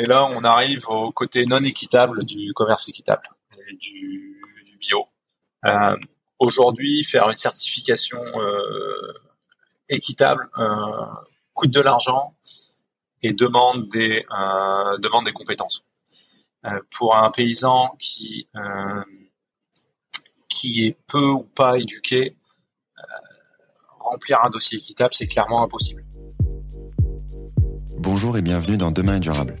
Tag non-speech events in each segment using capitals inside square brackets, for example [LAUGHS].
Et là, on arrive au côté non équitable du commerce équitable, et du, bio. Euh, Aujourd'hui, faire une certification euh, équitable euh, coûte de l'argent et demande des compétences. Pour un paysan qui qui est peu ou pas éduqué, remplir un dossier équitable, c'est clairement impossible. Bonjour et bienvenue dans Demain est durable.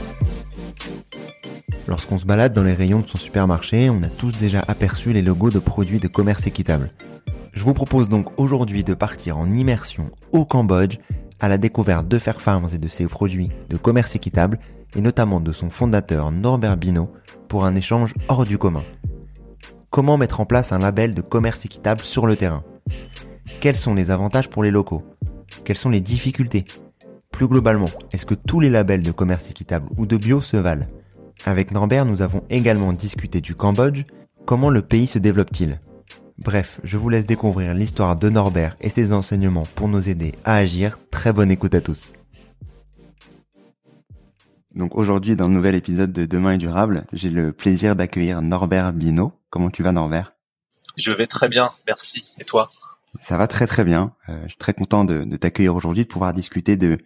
Lorsqu'on se balade dans les rayons de son supermarché, on a tous déjà aperçu les logos de produits de commerce équitable. Je vous propose donc aujourd'hui de partir en immersion au Cambodge à la découverte de Fair Farms et de ses produits de commerce équitable et notamment de son fondateur Norbert Bino pour un échange hors du commun. Comment mettre en place un label de commerce équitable sur le terrain? Quels sont les avantages pour les locaux? Quelles sont les difficultés? Plus globalement, est-ce que tous les labels de commerce équitable ou de bio se valent? Avec Norbert, nous avons également discuté du Cambodge, comment le pays se développe-t-il? Bref, je vous laisse découvrir l'histoire de Norbert et ses enseignements pour nous aider à agir. Très bonne écoute à tous. Donc aujourd'hui, dans le nouvel épisode de Demain est durable, j'ai le plaisir d'accueillir Norbert Bino. Comment tu vas Norbert? Je vais très bien, merci. Et toi? Ça va très très bien. Euh, je suis très content de, de t'accueillir aujourd'hui, de pouvoir discuter de,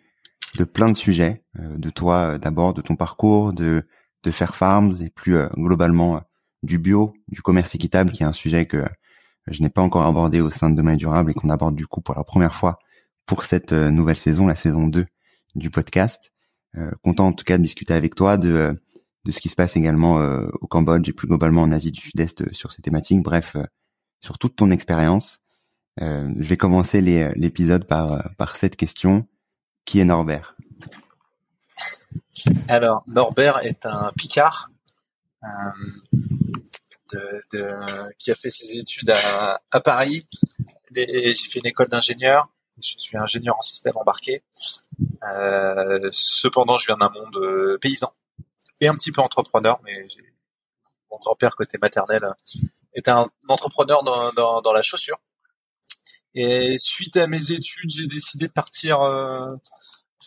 de plein de sujets, euh, de toi euh, d'abord, de ton parcours, de, de Fair Farms et plus euh, globalement euh, du bio, du commerce équitable, qui est un sujet que je n'ai pas encore abordé au sein de Demain durable et qu'on aborde du coup pour la première fois pour cette euh, nouvelle saison, la saison 2 du podcast. Euh, content en tout cas de discuter avec toi de, euh, de ce qui se passe également euh, au Cambodge et plus globalement en Asie du Sud-Est euh, sur ces thématiques. Bref, euh, sur toute ton expérience. Euh, je vais commencer l'épisode par, euh, par cette question. Qui est Norbert? Alors, Norbert est un Picard euh, qui a fait ses études à, Paris. J'ai fait une école d'ingénieur. Je suis ingénieur en système embarqué. Euh, cependant, je viens d'un monde euh, paysan et un petit peu entrepreneur, mais mon grand-père côté maternel était un entrepreneur dans, la chaussure. Et suite à mes études, j'ai décidé de partir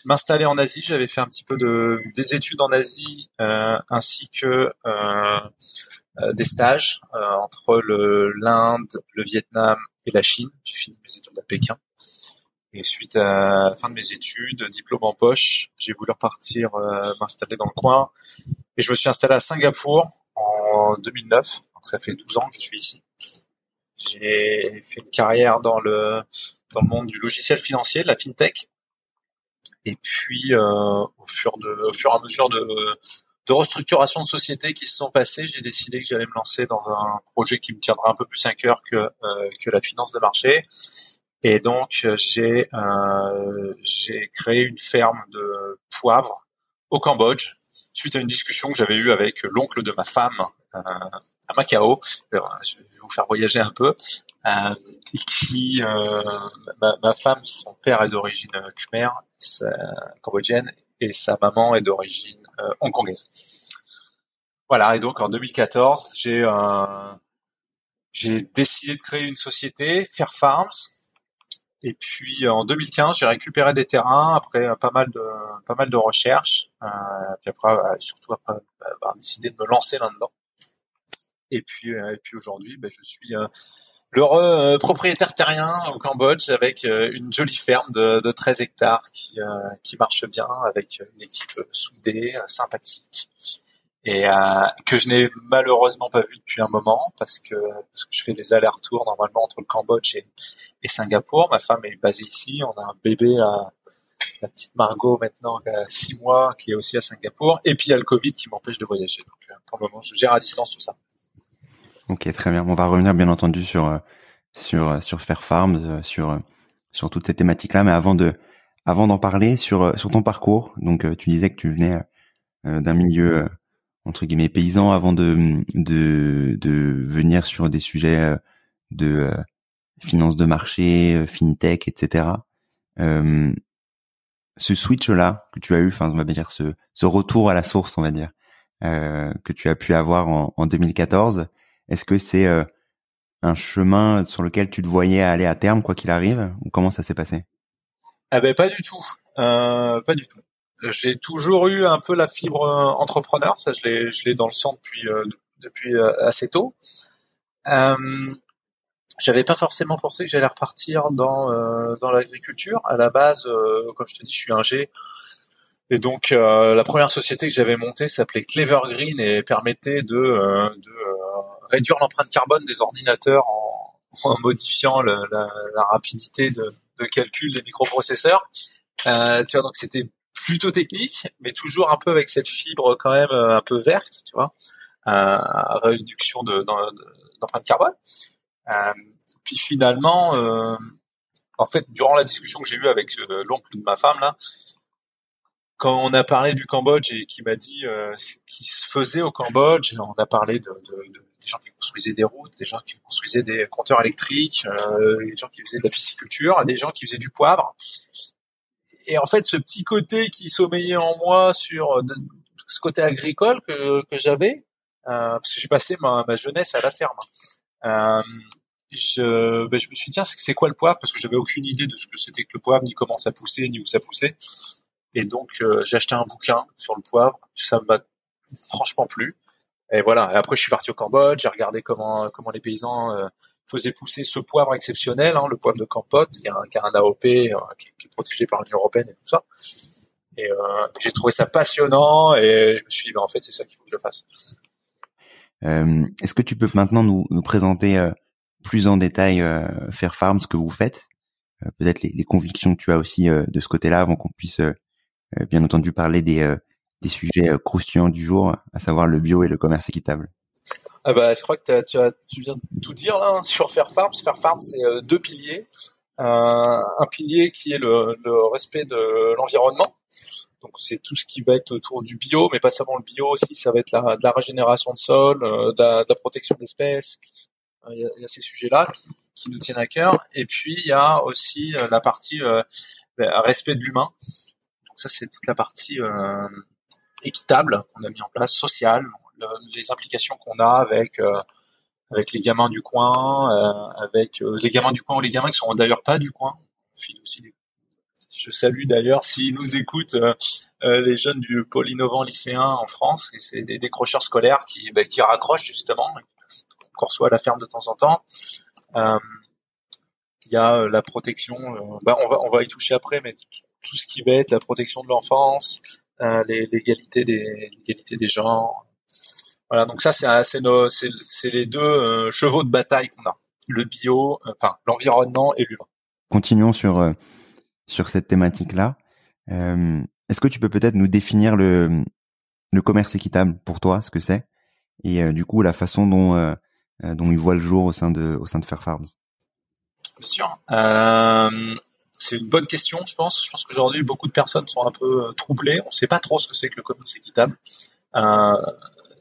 m'installer en Asie. J'avais fait un petit peu de des études en Asie euh, ainsi que euh, euh, des stages euh, entre le l'Inde, le Vietnam et la Chine. J'ai fini mes études à Pékin. Et suite à la fin de mes études, diplôme en poche, j'ai voulu repartir euh, m'installer dans le coin. Et je me suis installé à Singapour en 2009. Donc ça fait 12 ans que je suis ici. J'ai fait une carrière dans le dans le monde du logiciel financier, de la fintech. Et puis, euh, au, fur et à mesure de, restructuration de sociétés qui se sont passées, j'ai décidé que j'allais me lancer dans un projet qui me tiendra un peu plus à cœur que, euh, la finance de marché. Et donc, euh, j'ai créé une ferme de poivre au Cambodge suite à une discussion que j'avais eue avec l'oncle de ma femme à Macao. Je vais vous faire voyager un peu. Euh, qui euh, ma, ma femme, son père est d'origine euh, khmer, cambodgienne, et sa maman est d'origine hongkongaise. Voilà, et donc en 2014, j'ai un, j'ai décidé de créer une société, Fair Farms. Et puis en 2015, j'ai récupéré des terrains après pas mal de pas mal de recherches. Euh, puis après, surtout après avoir décidé de me lancer là-dedans. Et puis et puis aujourd'hui, ben, je suis l'heureux euh, propriétaire terrien au Cambodge avec euh, une jolie ferme de, de 13 hectares qui, euh, qui marche bien avec une équipe soudée, sympathique et que je n'ai malheureusement pas vu depuis un moment parce que parce que je fais des allers-retours normalement entre le Cambodge et, et, Singapour. Ma femme est basée ici, on a un bébé à la petite Margot maintenant qui a six mois qui est aussi à Singapour et puis il y a le Covid qui m'empêche de voyager. Donc pour le moment je gère à distance tout ça. Ok, très bien. On va revenir bien entendu sur euh, sur euh, sur Fair Farms, euh, sur sur toutes ces thématiques-là, mais avant de avant d'en parler sur sur ton parcours. Donc tu disais que tu venais d'un milieu entre guillemets paysan avant de de de venir sur des sujets de finance de marché, fintech, etc. Ce switch-là que tu as eu, enfin on va dire ce ce retour à la source, on va dire, que tu as pu avoir en 2014, est-ce que c'est euh, un chemin sur lequel tu te voyais aller à terme, quoi qu'il arrive, ou comment ça s'est passé? Ah ben pas du tout, euh, pas du tout. J'ai toujours eu un peu la fibre euh, entrepreneur, ça je l'ai, je l'ai dans le sang depuis depuis assez tôt. J'avais pas forcément pensé que j'allais repartir dans dans l'agriculture. À la base, comme je te dis, je suis un G. Et donc la première société que j'avais montée s'appelait Clever Green et permettait de réduire l'empreinte carbone des ordinateurs en, [LAUGHS] modifiant la, rapidité de, calcul des microprocesseurs. Euh, donc c'était plutôt technique, mais toujours un peu avec cette fibre quand même euh, un peu verte, tu vois, euh, réduction de, d'empreinte carbone. Puis finalement, en fait, durant la discussion que j'ai eue avec l'oncle de ma femme là, quand on a parlé du Cambodge et qui m'a dit ce qui se faisait au Cambodge, on a parlé de, de des gens qui construisaient des routes, des gens qui construisaient des compteurs électriques, euh, des gens qui faisaient de la pisciculture, des gens qui faisaient du poivre. Et en fait, ce petit côté qui sommeillait en moi sur ce côté agricole que, que j'avais, euh, parce que j'ai passé ma, ma, jeunesse à la ferme. Euh, je, ben, je me suis dit, tiens, c'est quoi le poivre? Parce que j'avais aucune idée de ce que c'était que le poivre, ni comment ça poussait, ni où ça poussait. Et donc, euh, j'ai acheté un bouquin sur le poivre. Ça m'a franchement plu. Et voilà. Et après, je suis parti au Cambodge. J'ai regardé comment comment les paysans euh, faisaient pousser ce poivre exceptionnel, hein, le poivre de Campote, qui a, qui a un AOP, euh, qui, qui, est protégé par l'Union européenne et tout ça. Et euh, j'ai trouvé ça passionnant et je me suis dit, ben, en fait, c'est ça qu'il faut que je fasse. Euh, Est-ce que tu peux maintenant nous, nous présenter euh, plus en détail Fair Farm, ce que vous faites, peut-être les, les, convictions que tu as aussi de ce côté-là, avant qu'on puisse bien entendu parler des des sujets euh, croustillants du jour, à savoir le bio et le commerce équitable. Ah bah, je crois que tu, viens de tout dire là hein, sur Fair Farms. Fair Farms, c'est euh, deux piliers. Euh, un pilier qui est le, respect de l'environnement. Donc c'est tout ce qui va être autour du bio, mais pas seulement le bio aussi, ça va être la, régénération de sol, euh, la, protection d'espèces. Il y, a, ces sujets-là qui, qui, nous tiennent à cœur. Et puis il y a aussi la partie ben, respect de l'humain. Ça c'est toute la partie équitable qu'on a mis en place, social, les implications qu'on a avec euh, avec les gamins du coin, euh, avec euh, les gamins du coin ou les gamins qui sont d'ailleurs pas du coin. Je salue d'ailleurs s'ils nous écoutent les jeunes du pôle innovant lycéen en France, c'est des décrocheurs scolaires qui bah, qui raccrochent justement, qu'on reçoit à la ferme de temps en temps. Il y a la protection, bah, on va on va y toucher après, mais tout ce qui va être la protection de l'enfance, euh, l'égalité des des genres. Voilà, donc ça c'est c'est c'est les deux euh, chevaux de bataille qu'on a, le bio, euh, enfin l'environnement et l'humain. Continuons sur sur cette thématique là. Est-ce que tu peux peut-être nous définir le le commerce équitable pour toi, ce que c'est, et du coup la façon dont dont il voit le jour au sein de au sein de Fair Farms. Bien sûr. Euh, c'est une bonne question, je pense. Je pense qu'aujourd'hui, beaucoup de personnes sont un peu euh, troublées. On ne sait pas trop ce que c'est que le commerce équitable. Euh,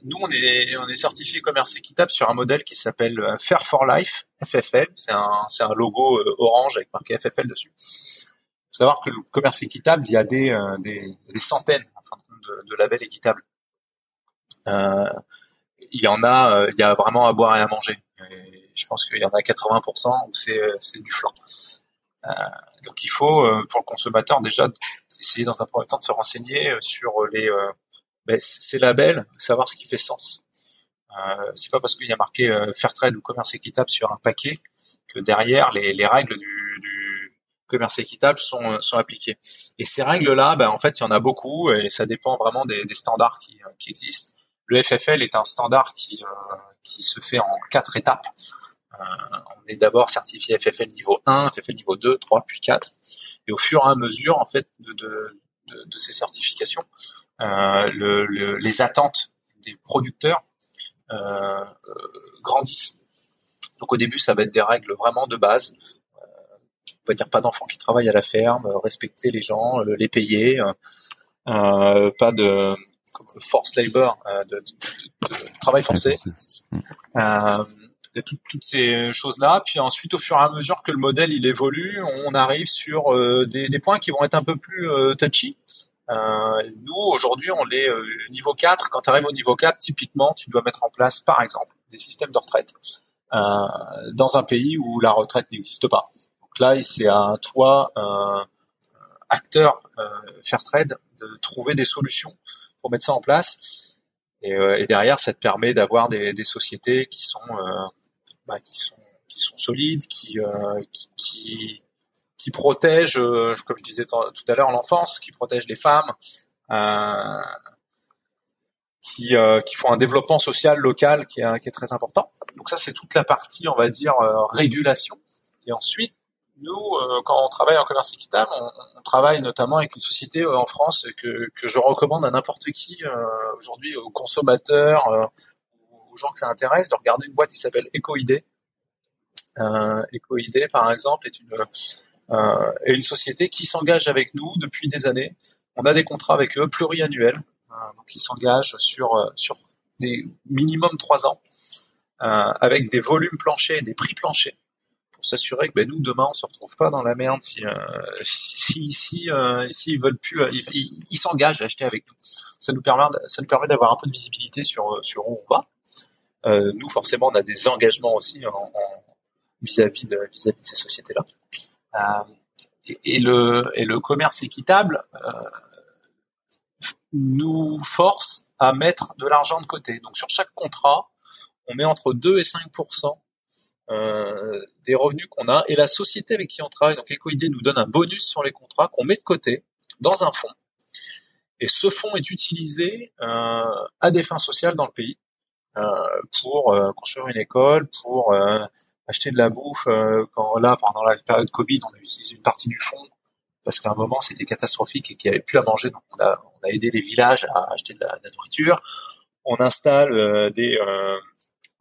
nous, on est, on est certifié commerce équitable sur un modèle qui s'appelle euh, Fair for Life, FFL. C'est un, un logo orange avec marqué FFL dessus. Il faut savoir que le commerce équitable, il y a des, des, des centaines de, de labels équitables. Euh, il y en a, il y a vraiment à boire et à manger. Et je pense qu'il y en a 80% où c'est c'est du flanc. Euh, donc il faut pour le consommateur déjà essayer dans un premier temps de se renseigner sur les ben, ces labels, savoir ce qui fait sens. Euh, c'est pas parce qu'il y a marqué fair trade ou commerce équitable sur un paquet que derrière les, les règles du, commerce équitable sont, sont appliquées. Et ces règles-là, ben, en fait, il y en a beaucoup et ça dépend vraiment des, standards qui, existent. Le FFL est un standard qui, euh, qui se fait en quatre étapes. Euh, on est d'abord certifié FFL niveau 1, FFL niveau 2, 3, puis 4. Et au fur et à mesure, en fait, de, de, de, de ces certifications, euh, le, le, les attentes des producteurs euh, grandissent. Donc au début, ça va être des règles vraiment de base. Euh, on va dire pas d'enfants qui travaillent à la ferme, respecter les gens, les payer, euh, pas de force labor, euh, de, de, de, travail forcé. Euh, toutes, ces choses-là. Puis ensuite, au fur et à mesure que le modèle il évolue, on arrive sur euh, des, points qui vont être un peu plus euh, touchy. Euh, nous, aujourd'hui, on est niveau 4. Quand tu arrives au niveau 4, typiquement, tu dois mettre en place, par exemple, des systèmes de retraite dans un pays où la retraite n'existe pas. Donc là, c'est à toi, acteur fair trade, de trouver des solutions pour mettre ça en place. Et, euh, derrière, ça te permet d'avoir des, sociétés qui sont, euh, bah, qui sont, qui sont solides, qui, euh, qui, qui, qui, protègent, comme je disais tout à l'heure, l'enfance, qui protègent les femmes, qui, qui font un développement social local qui est, qui est très important. Donc ça, c'est toute la partie, on va dire, régulation. Et ensuite, nous, euh, quand on travaille en commerce équitable, on, on, travaille notamment avec une société euh, en France que, que je recommande à n'importe qui euh, aujourd'hui, aux consommateurs, aux gens que ça intéresse, de regarder une boîte qui s'appelle EcoID. Euh, EcoID, par exemple, est une, est une société qui s'engage avec nous depuis des années. On a des contrats avec eux pluriannuels, donc ils s'engagent sur, sur des minimum trois ans, avec des volumes planchers des prix planchers pour s'assurer que ben, nous demain on se retrouve pas dans la merde si euh, euh, veulent plus euh, ils s'engagent à acheter avec nous ça nous permet ça nous permet d'avoir un peu de visibilité sur sur où on va euh, nous forcément on a des engagements aussi vis-à-vis de ces sociétés là euh, et, le commerce équitable euh, nous force à mettre de l'argent de côté. Donc sur chaque contrat on met entre 2 et 5 euh, des revenus qu'on a. Et la société avec qui on travaille, donc EcoID nous donne un bonus sur les contrats qu'on met de côté dans un fonds. Et ce fonds est utilisé à des fins sociales dans le pays pour euh, construire une école, pour euh, acheter de la bouffe. Euh, là, pendant la période Covid, on a utilisé une partie du fonds parce qu'à un moment c'était catastrophique et qu'il n'y avait plus à manger, donc on a, aidé les villages à acheter de la, nourriture. On installe des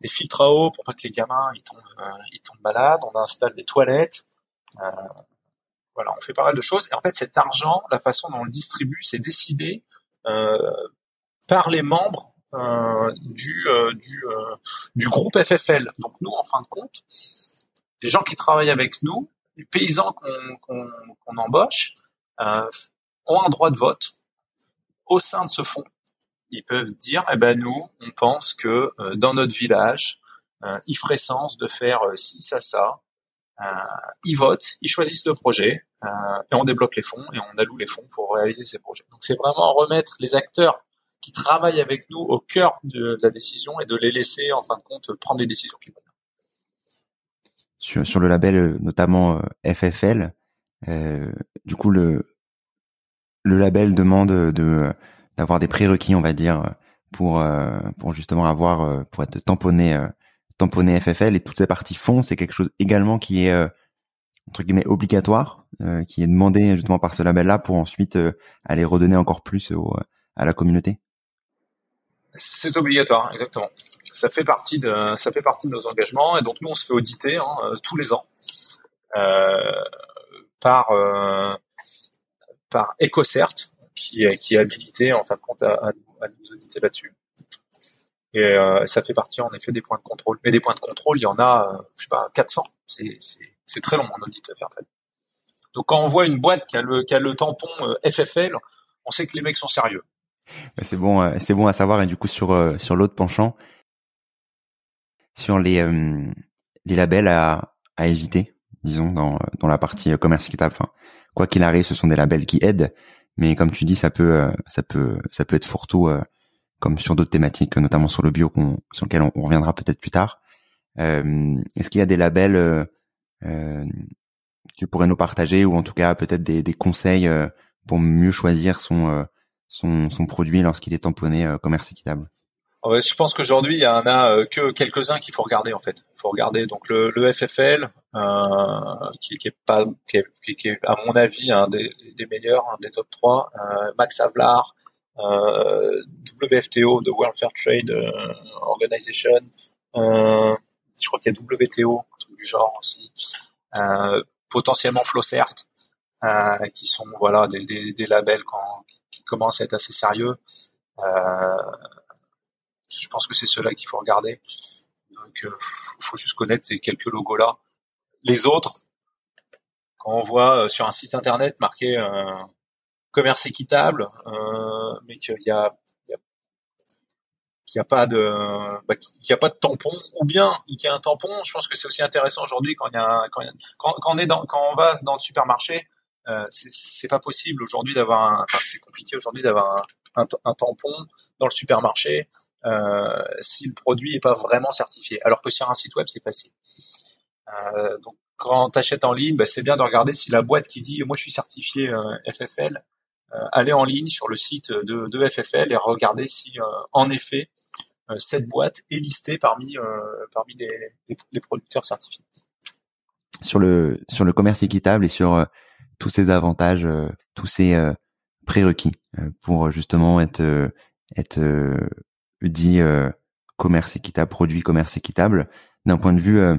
filtres à eau pour pas que les gamins tombent, euh, ils tombent malades. On installe des toilettes. Euh, voilà, on fait pas mal de choses. Et en fait, cet argent, la façon dont on le distribue, c'est décidé euh, par les membres euh, du, euh, du, euh, du groupe FFL. Donc nous, en fin de compte, les gens qui travaillent avec nous, les paysans qu'on qu'on qu'on embauche, ont un droit de vote au sein de ce fonds ils peuvent dire, eh ben nous, on pense que euh, dans notre village, euh, il ferait sens de faire euh, ci, ça, ça. ils votent, ils choisissent le projet et on débloque les fonds et on alloue les fonds pour réaliser ces projets. Donc c'est vraiment remettre les acteurs qui travaillent avec nous au cœur de, la décision et de les laisser en fin de compte prendre les décisions qui vont Sur, sur le label notamment FFL, du coup le le label demande de d'avoir des prérequis, on va dire, pour euh, pour justement avoir euh, pour être tamponné euh, tamponné FFL et toutes ces parties fonds, c'est quelque chose également qui est entre guillemets obligatoire, qui est demandé justement par ce label-là pour ensuite aller redonner encore plus au, à la communauté. C'est obligatoire, exactement. Ça fait partie de ça fait partie de nos engagements et donc nous on se fait auditer hein, tous les ans euh, par euh, par EcoCert, qui, qui est habilité en fin de compte à, à, nous auditer là-dessus. Et euh, ça fait partie en effet des points de contrôle. Mais des points de contrôle, il y en a, euh, je sais pas, 400. C'est, c'est, très long en audit très. Donc quand on voit une boîte qui a le, qui a le tampon euh, FFL, on sait que les mecs sont sérieux. C'est bon, euh, c'est bon à savoir. Et du coup sur sur l'autre penchant, sur les les labels à, à éviter, disons, dans, dans la partie commerce équitable. Enfin, quoi qu'il arrive, ce sont des labels qui aident, mais comme tu dis, ça peut, ça peut, ça peut être fourre-tout, comme sur d'autres thématiques, notamment sur le bio, sur lequel on, reviendra peut-être plus tard. Est-ce qu'il y a des labels euh, tu pourrais nous partager ou en tout cas peut-être des, des conseils pour mieux choisir son son, son produit lorsqu'il est tamponné commerce équitable je pense qu'aujourd'hui, il y en a euh, que quelques-uns qu'il faut regarder en fait. Il faut regarder donc le, le FFL, euh, qui, qui, est pas, qui est, qui est, à mon avis un des, des meilleurs, un des top 3. Euh, Max Havlar, euh, WFTO, de World Fair Trade euh, Organization. Euh, je crois qu'il y a WTO, un truc du genre aussi. potentiellement Flowcert, qui sont voilà des, des, des labels quand, qui commencent à être assez sérieux. Euh, je pense que c'est ceux-là qu'il faut regarder. Donc, euh, faut juste connaître ces quelques logos-là. Les autres, quand on voit euh, sur un site internet marqué commerce équitable, mais qu'il n'y a pas de bah, a pas de tampon ou bien qu'il y a un tampon je pense que c'est aussi intéressant aujourd'hui quand on va dans le supermarché euh, c'est pas possible aujourd'hui d'avoir enfin, c'est compliqué aujourd'hui d'avoir un, un, tampon dans le supermarché euh, si le produit est pas vraiment certifié. Alors que sur un site web, c'est facile. Euh, donc quand tu achètes en ligne, bah, c'est bien de regarder si la boîte qui dit moi je suis certifié euh, FFL, aller en ligne sur le site de, de FFL et regarder si en effet cette boîte est listée parmi parmi les, les, producteurs certifiés. Sur le sur le commerce équitable et sur tous ces avantages, tous ces prérequis pour justement être être dit euh, commerce équitable, produit commerce équitable, d'un point de vue euh,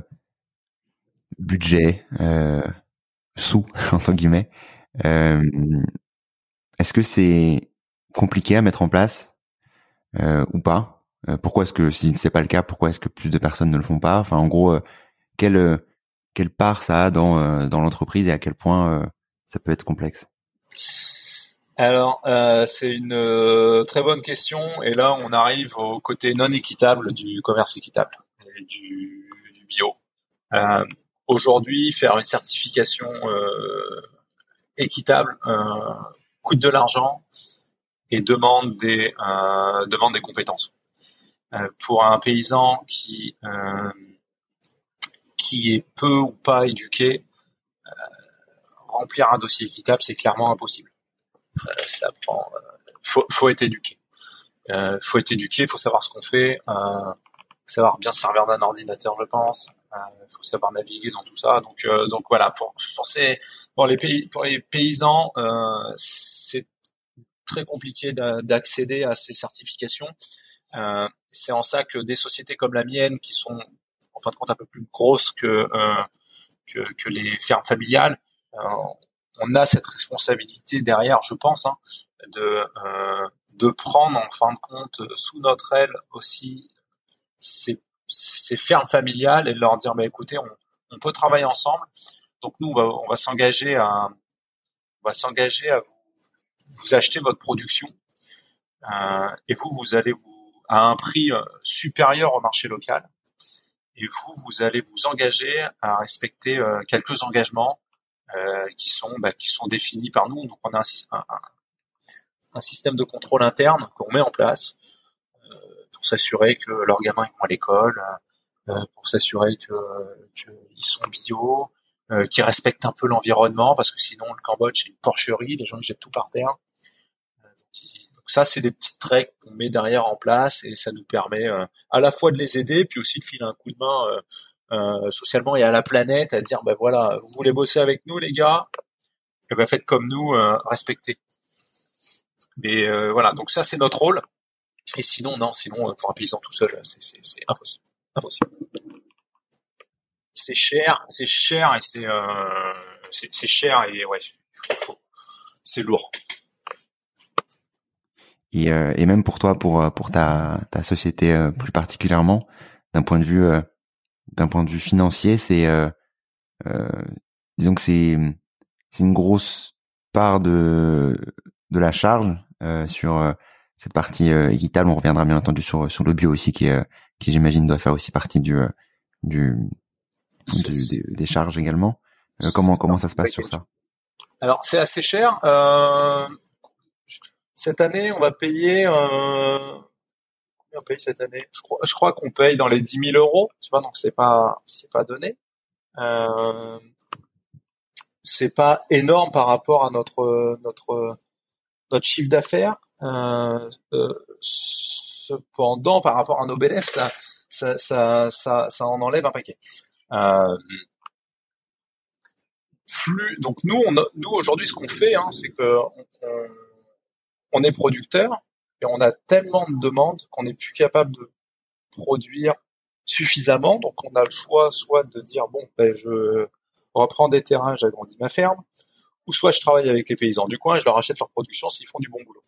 budget, euh, sous [LAUGHS] entre guillemets, est-ce que c'est compliqué à mettre en place ou pas? Pourquoi est-ce que si c'est pas le cas, pourquoi est-ce que plus de personnes ne le font pas? Enfin, en gros, quelle quelle part ça a dans dans l'entreprise et à quel point ça peut être complexe alors, euh, c'est une euh, très bonne question. Et là, on arrive au côté non équitable du commerce équitable et du, bio. Euh, Aujourd'hui, faire une certification euh, équitable euh, coûte de l'argent et demande des demande des compétences. pour un paysan qui qui est peu ou pas éduqué, remplir un dossier équitable, c'est clairement impossible. Euh, ça prend. Euh, faut, faut être éduqué. Euh, faut être éduqué, faut savoir ce qu'on fait, euh, savoir bien servir d'un ordinateur, je pense. Euh, faut savoir naviguer dans tout ça. Donc, euh, donc voilà. Pour, penser pour les pays, pour les paysans, euh, c'est très compliqué d'accéder à ces certifications. C'est en ça que des sociétés comme la mienne, qui sont en fin de compte un peu plus grosses que que, que les fermes familiales, on a cette responsabilité derrière, je pense, hein, de euh, de prendre en fin de compte sous notre aile aussi ces, ces fermes familiales et de leur dire bah écoutez, on, on peut travailler ensemble. Donc nous, on va, s'engager à on va s'engager à vous, vous acheter votre production euh, et vous vous allez vous à un prix euh, supérieur au marché local et vous vous allez vous engager à respecter euh, quelques engagements qui sont bah, qui sont définis par nous. Donc on a un, un, un système de contrôle interne qu'on met en place euh, pour s'assurer que leurs gamins vont à l'école, euh, pour s'assurer que qu'ils sont bio, euh, qui respectent un peu l'environnement, parce que sinon le Cambodge c'est une porcherie, les gens ils jettent tout par terre. Donc ça c'est des petites règles qu'on met derrière en place et ça nous permet à la fois de les aider, puis aussi de filer un coup de main euh, socialement et à la planète à dire ben voilà vous voulez bosser avec nous les gars et eh ben faites comme nous euh, respectez. Mais euh, voilà donc ça c'est notre rôle. Et sinon non sinon pour un paysan tout seul c'est impossible. Impossible. C'est cher c'est cher et c'est euh, c'est cher et ouais c'est lourd. Et, et même pour toi pour pour ta ta société plus particulièrement d'un point de vue d'un point de vue financier, c'est euh, euh, disons que c'est c'est une grosse part de de la charge euh, sur euh, cette partie euh, équitable. On reviendra bien entendu sur sur le bio aussi, qui qui j'imagine doit faire aussi partie du du des, des, charges également. comment comment ça se passe sur ça? Alors c'est assez cher. cette année, on va payer. On paye cette année Je crois, je crois qu'on paye dans les 10 000 euros. Tu vois, donc c'est pas c'est pas donné. Euh, c'est pas énorme par rapport à notre notre notre chiffre d'affaires. Euh, euh, cependant, par rapport à nos bénéfices, ça, ça, ça, ça, en enlève un paquet. Euh, plus, donc nous, on nous aujourd'hui, ce qu'on fait, hein, c'est que on, on, est producteur et on a tellement de demandes qu'on n'est plus capable de produire suffisamment. Donc on a le choix soit de dire bon, ben, je reprends des terrains, j'agrandis ma ferme, ou soit je travaille avec les paysans du coin et je leur achète leur production s'ils font du bon boulot.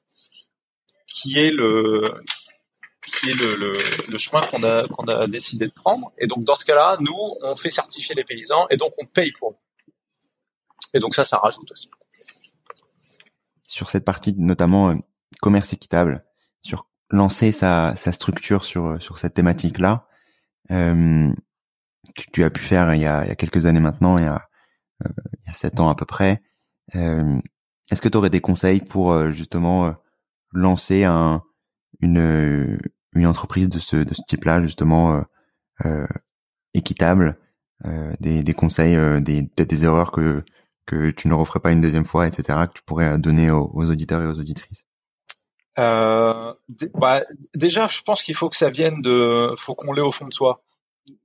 Qui est le qui est le, le, chemin qu'on a qu'on a décidé de prendre. Et donc dans ce cas-là, nous on fait certifier les paysans et donc on paye pour eux. Et donc ça, ça rajoute aussi. Sur cette partie, notamment euh, commerce équitable, sur lancer sa, sa structure sur sur cette thématique-là, euh, que tu as pu faire il y a, il y a quelques années maintenant, il y a, euh, il y a sept ans à peu près. Euh, Est-ce que tu aurais des conseils pour euh, justement euh, lancer un, une, une entreprise de ce, de ce type-là, justement équitable, des, des conseils, des des erreurs que que tu ne referais pas une deuxième fois, etc., que tu pourrais donner aux, aux auditeurs et aux auditrices? Euh, bah, déjà, je pense qu'il faut que ça vienne de, faut qu'on l'ait au fond de soi.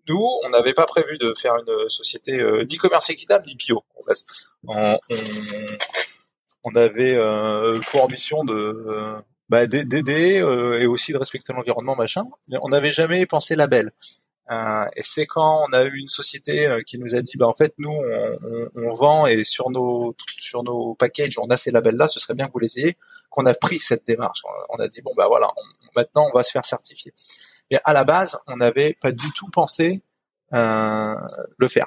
Nous, on n'avait pas prévu de faire une société euh, d'e-commerce équitable, d'e-bio. En fait. on, avait euh, pour ambition de bah, d'aider euh, et aussi de respecter l'environnement, machin. Mais on n'avait jamais pensé label. Euh, et c'est quand on a eu une société euh, qui nous a dit, bah en fait nous on, on, on, vend et sur nos sur nos packages on a ces labels là, ce serait bien que vous les ayez, qu'on a pris cette démarche. On a dit bon bah voilà, maintenant on va se faire certifier. Mais à la base on n'avait pas du tout pensé euh, le faire.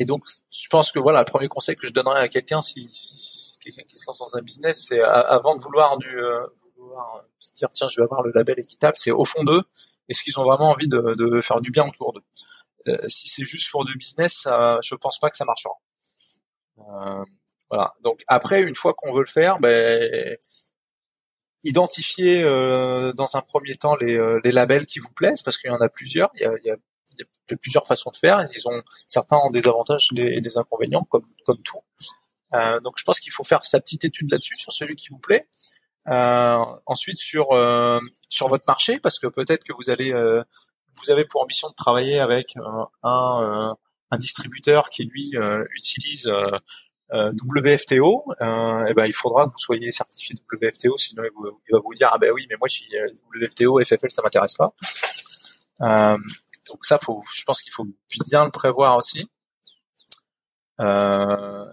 Et donc je pense que voilà le premier conseil que je donnerais à quelqu'un si, si, quelqu'un qui se lance dans un business, c'est avant de vouloir du euh, vouloir se dire tiens je vais avoir le label équitable, c'est au fond d'eux est-ce qu'ils ont vraiment envie de, de, faire du bien autour d'eux euh, Si c'est juste pour du business, ça, je pense pas que ça marchera. Euh, voilà. Donc après, une fois qu'on veut le faire, ben, identifier euh, dans un premier temps les, euh, les, labels qui vous plaisent, parce qu'il y en a plusieurs. Il y a, il y a, plusieurs façons de faire. Ils ont certains ont des avantages et des inconvénients, comme comme tout. Euh, donc je pense qu'il faut faire sa petite étude là-dessus sur celui qui vous plaît. Euh, ensuite sur euh, sur votre marché, parce que peut-être que vous allez euh, vous avez pour ambition de travailler avec un, un distributeur qui lui utilise WFTO, euh, et ben il faudra que vous soyez certifié WFTO, sinon il, va vous dire ah ben oui mais moi je suis WFTO, FFL ça m'intéresse pas. Euh, donc ça faut, je pense qu'il faut bien le prévoir aussi. Euh,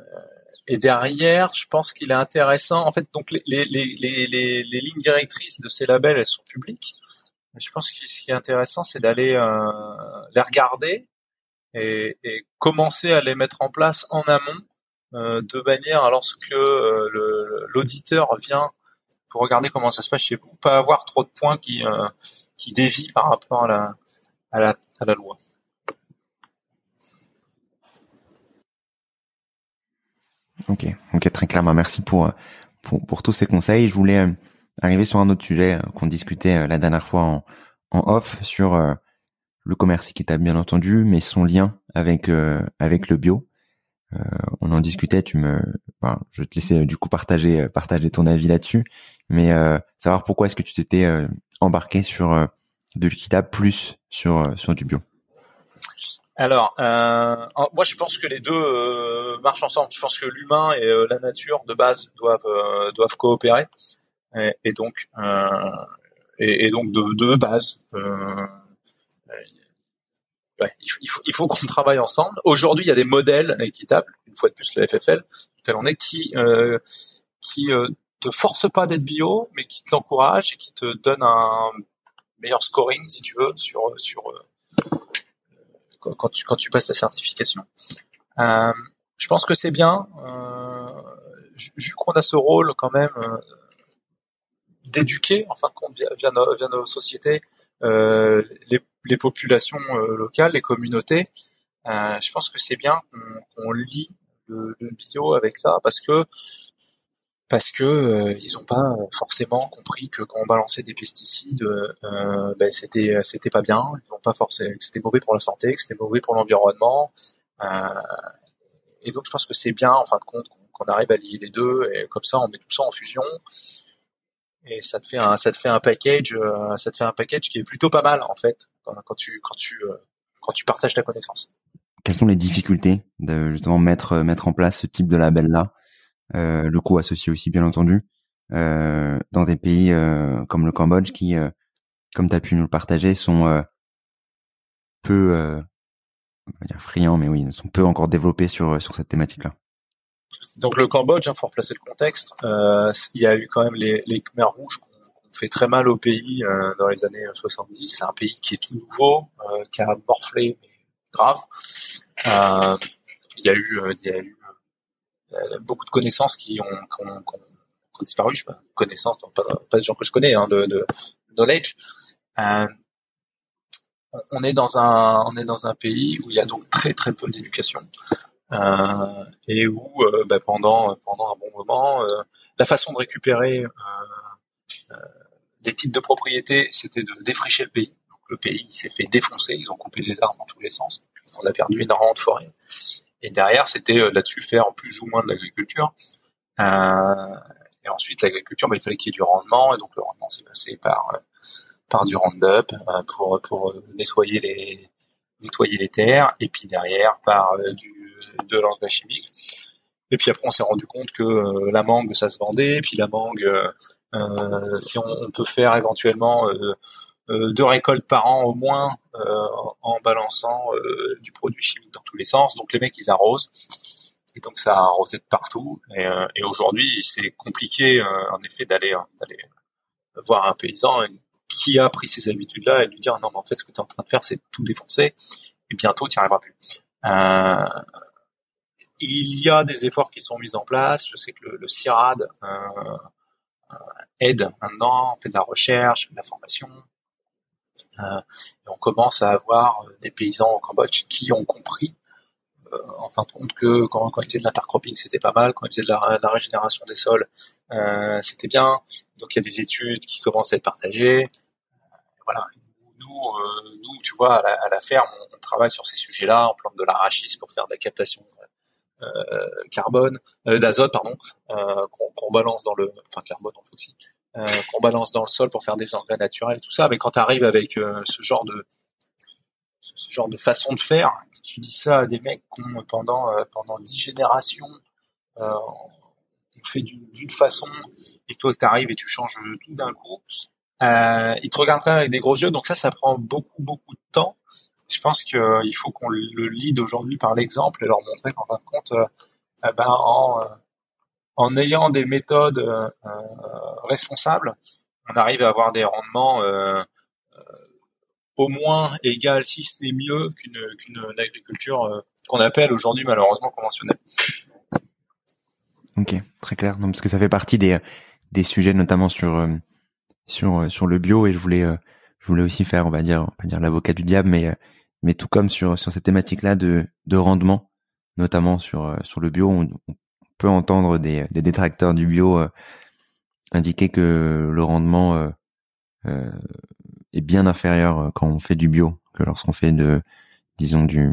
et derrière, je pense qu'il est intéressant. En fait, donc les, les, les, les, lignes directrices de ces labels, elles sont publiques. Je pense que ce qui est intéressant, c'est d'aller euh, les regarder et, et, commencer à les mettre en place en amont, euh, de manière lorsque euh, l'auditeur vient pour regarder comment ça se passe chez vous, pas avoir trop de points qui euh, qui dévient par rapport à la à la, à la loi. Ok, ok, très clairement. Merci pour, pour, pour tous ces conseils. Je voulais euh, arriver sur un autre sujet euh, qu'on discutait euh, la dernière fois en, en off sur le commerce équitable, bien entendu, mais son lien avec avec le bio. on en discutait. Tu me, je vais te laisser du coup partager partager ton avis là-dessus, mais savoir pourquoi est-ce que tu t'étais embarqué sur de l'équitable plus sur sur du bio. Alors, euh, moi je pense que les deux euh, marchent ensemble. Je pense que l'humain et euh, la nature de base doivent euh, doivent coopérer, et, donc euh, et, et, donc de, de base, ouais, il faut, il faut qu'on travaille ensemble. Aujourd'hui, il y a des modèles équitables, une fois de plus le FFL, lequel on est, qui qui te force pas d'être bio, mais qui te l'encourage et qui te donne un meilleur scoring, si tu veux, sur sur quand tu, passes ta certification. Euh, je pense que c'est bien, euh, vu qu'on a ce rôle quand même euh, d'éduquer, en fin de compte, via, nos, sociétés, euh, les, populations locales, les communautés. je pense que c'est bien qu'on lit le, le, bio avec ça parce que parce que euh, ils ont pas forcément compris que quand on balançait des pesticides, euh, ben c'était c'était pas bien. Ils ont pas forcément que c'était mauvais pour la santé, que c'était mauvais pour l'environnement. Euh, et donc je pense que c'est bien en fin de compte qu'on arrive à lier les deux et comme ça on met tout ça en fusion et ça te fait un ça te fait un package euh, ça te fait un package qui est plutôt pas mal en fait quand, tu quand tu euh, quand tu partages ta connaissance. Quelles sont les difficultés de justement mettre mettre en place ce type de label là euh, le coût associé aussi bien entendu, euh, dans des pays euh, comme le Cambodge qui, comme tu as pu nous le partager, sont peu, on va dire friands, mais oui, sont peu encore développés sur sur cette thématique-là. Donc le Cambodge, il hein, faut replacer le contexte. il y a eu quand même les, les Khmers rouges qui ont fait très mal au pays dans les années 70. C'est un pays qui est tout nouveau, qui a morflé, mais grave. il y a eu, il y a eu euh, beaucoup de connaissances qui ont, qui ont, qui ont disparu, je sais pas, connaissances, pas, pas des gens que je connais, hein, de, de knowledge. Euh, on est dans un on est dans un pays où il y a donc très très peu d'éducation. Euh, et où euh, bah, pendant pendant un bon moment euh, la façon de récupérer euh, des types de propriétés c'était de défricher le pays. Donc le pays s'est fait défoncer ils ont coupé des arbres dans tous les sens. On a perdu énormément de forêts et derrière, c'était euh, là-dessus faire plus ou moins de l'agriculture. Euh, et ensuite, l'agriculture, bah, il fallait qu'il y ait du rendement. Et donc, le rendement s'est passé par euh, par du Roundup pour pour nettoyer les nettoyer les terres. Et puis derrière, par du de l'engrais chimique. Et puis après, on s'est rendu compte que la mangue, ça se vendait. Et puis la mangue, euh, si on, on, peut faire éventuellement euh, deux récoltes par an au moins euh, en balançant euh, du produit chimique dans tous les sens. Donc les mecs ils arrosent et donc ça a arrosé de partout. Et, et aujourd'hui c'est compliqué en effet d'aller d'aller voir un paysan qui a pris ces habitudes-là et lui dire non mais en fait ce que tu es en train de faire c'est tout défoncer et bientôt tu n'y arriveras plus. Euh, il y a des efforts qui sont mis en place. Je sais que le, le CIRAD euh, aide maintenant, fait de la recherche, de la formation. Euh, on commence à avoir euh, des paysans au Cambodge qui ont compris euh, en fin de compte que quand, quand ils faisaient de l'intercropping c'était pas mal, quand ils faisaient de la, régénération des sols euh, c'était bien. Donc il y a des études qui commencent à être partagées. voilà. Nous, euh, nous, tu vois, à la, à la ferme, on, travaille sur ces sujets-là, on plante de l'arachis pour faire de la captation euh, carbone, d'azote, pardon, qu'on balance dans le, enfin carbone en fait aussi, qu'on balance dans le sol pour faire des engrais naturels, tout ça. Mais quand tu arrives avec euh, ce genre de ce genre de façon de faire, tu dis ça à des mecs qui ont pendant euh, pendant dix générations on fait d'une façon et toi tu arrives et tu changes tout d'un coup. Euh, ils te regardent avec des gros yeux, donc ça, ça prend beaucoup, beaucoup de temps. Je pense qu'il faut qu'on le lead aujourd'hui par l'exemple et leur montrer qu'en fin de compte, euh, ben, en, en ayant des méthodes euh, euh, responsables, on arrive à avoir des rendements euh, au moins égal, si ce n'est mieux qu'une qu'une agriculture qu'on appelle aujourd'hui malheureusement conventionnelle. Ok, très clair. Non, parce que ça fait partie des des sujets notamment sur sur sur le bio et je voulais je voulais aussi faire on va dire on va dire l'avocat du diable mais mais tout comme sur sur cette thématique là de de rendement notamment sur sur le bio peut entendre des, des détracteurs du bio euh, indiquer que le rendement euh, euh, est bien inférieur quand on fait du bio que lorsqu'on fait de, disons du